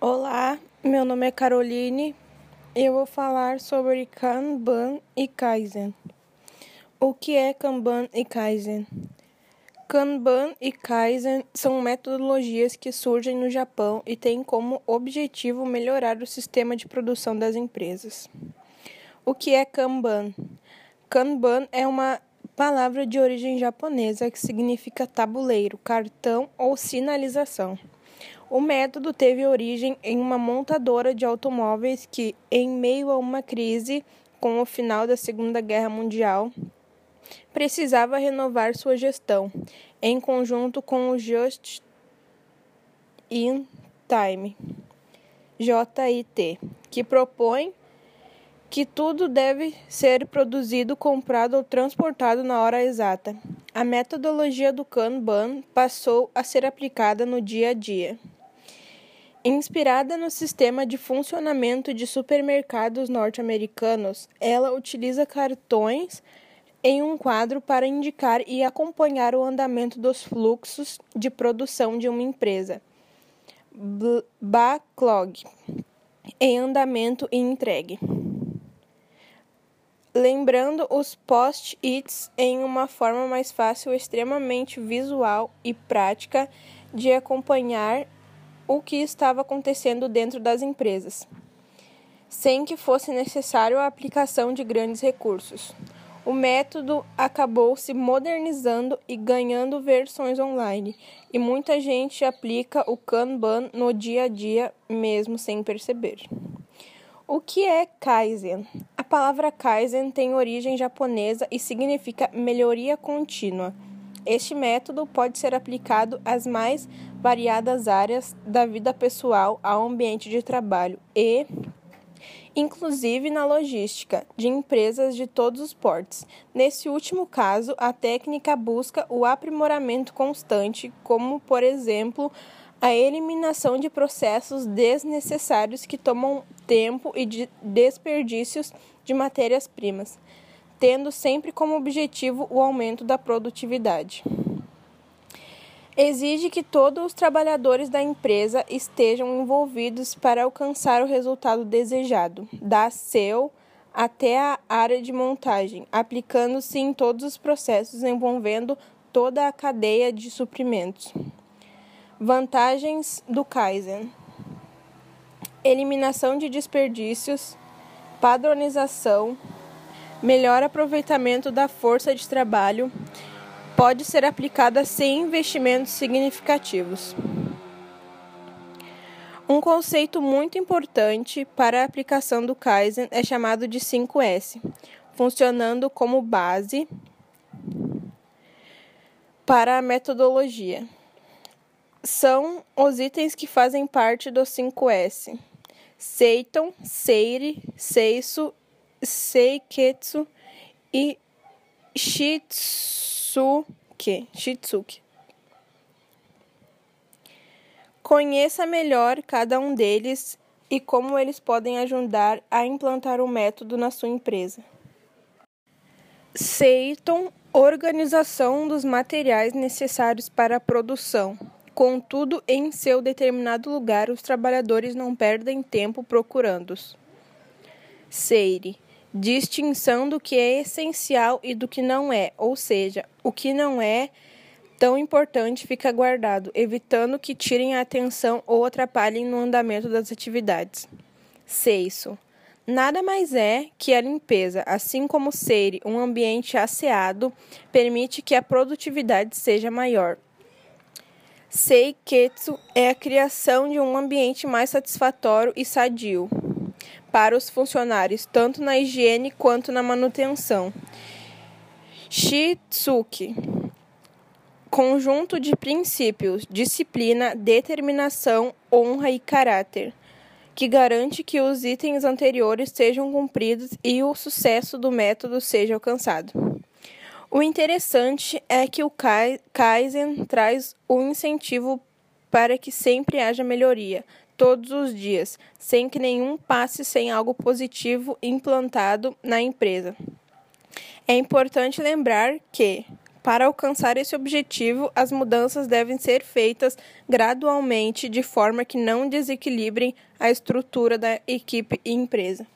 Olá, meu nome é Caroline e eu vou falar sobre Kanban e Kaizen. O que é Kanban e Kaizen? Kanban e Kaizen são metodologias que surgem no Japão e têm como objetivo melhorar o sistema de produção das empresas. O que é Kanban? Kanban é uma palavra de origem japonesa que significa tabuleiro, cartão ou sinalização. O método teve origem em uma montadora de automóveis que, em meio a uma crise com o final da Segunda Guerra Mundial, precisava renovar sua gestão, em conjunto com o Just in Time, JIT, que propõe que tudo deve ser produzido, comprado ou transportado na hora exata. A metodologia do Kanban passou a ser aplicada no dia a dia. Inspirada no sistema de funcionamento de supermercados norte-americanos, ela utiliza cartões em um quadro para indicar e acompanhar o andamento dos fluxos de produção de uma empresa. Backlog em andamento e entregue. Lembrando os post-its em uma forma mais fácil, extremamente visual e prática de acompanhar o que estava acontecendo dentro das empresas, sem que fosse necessário a aplicação de grandes recursos. O método acabou se modernizando e ganhando versões online, e muita gente aplica o Kanban no dia a dia, mesmo sem perceber. O que é Kaizen? Palavra Kaizen tem origem japonesa e significa melhoria contínua. Este método pode ser aplicado às mais variadas áreas da vida pessoal ao ambiente de trabalho e, inclusive na logística, de empresas de todos os portes. Nesse último caso, a técnica busca o aprimoramento constante, como, por exemplo, a eliminação de processos desnecessários que tomam tempo e de desperdícios de matérias-primas tendo sempre como objetivo o aumento da produtividade. Exige que todos os trabalhadores da empresa estejam envolvidos para alcançar o resultado desejado, da seu até a área de montagem, aplicando-se em todos os processos envolvendo toda a cadeia de suprimentos. Vantagens do Kaizen: eliminação de desperdícios, padronização, melhor aproveitamento da força de trabalho pode ser aplicada sem investimentos significativos. Um conceito muito importante para a aplicação do Kaizen é chamado de 5S, funcionando como base para a metodologia. São os itens que fazem parte do 5S: Seiton, Seire, Seiso Seiketsu e Shitsuke. Shitsuke. Conheça melhor cada um deles e como eles podem ajudar a implantar o método na sua empresa. Seiton organização dos materiais necessários para a produção. Contudo, em seu determinado lugar, os trabalhadores não perdem tempo procurando-os. Seire distinção do que é essencial e do que não é, ou seja, o que não é tão importante fica guardado, evitando que tirem a atenção ou atrapalhem no andamento das atividades. Seiso. Nada mais é que a limpeza, assim como ser um ambiente asseado, permite que a produtividade seja maior. Seiketsu é a criação de um ambiente mais satisfatório e sadio para os funcionários, tanto na higiene quanto na manutenção. Shitsuki conjunto de princípios, disciplina, determinação, honra e caráter, que garante que os itens anteriores sejam cumpridos e o sucesso do método seja alcançado. O interessante é que o Kaizen traz o incentivo para que sempre haja melhoria, todos os dias, sem que nenhum passe sem algo positivo implantado na empresa. É importante lembrar que, Para alcançar esse objetivo, as mudanças devem ser feitas gradualmente, de forma que não desequilibrem a estrutura da equipe e empresa.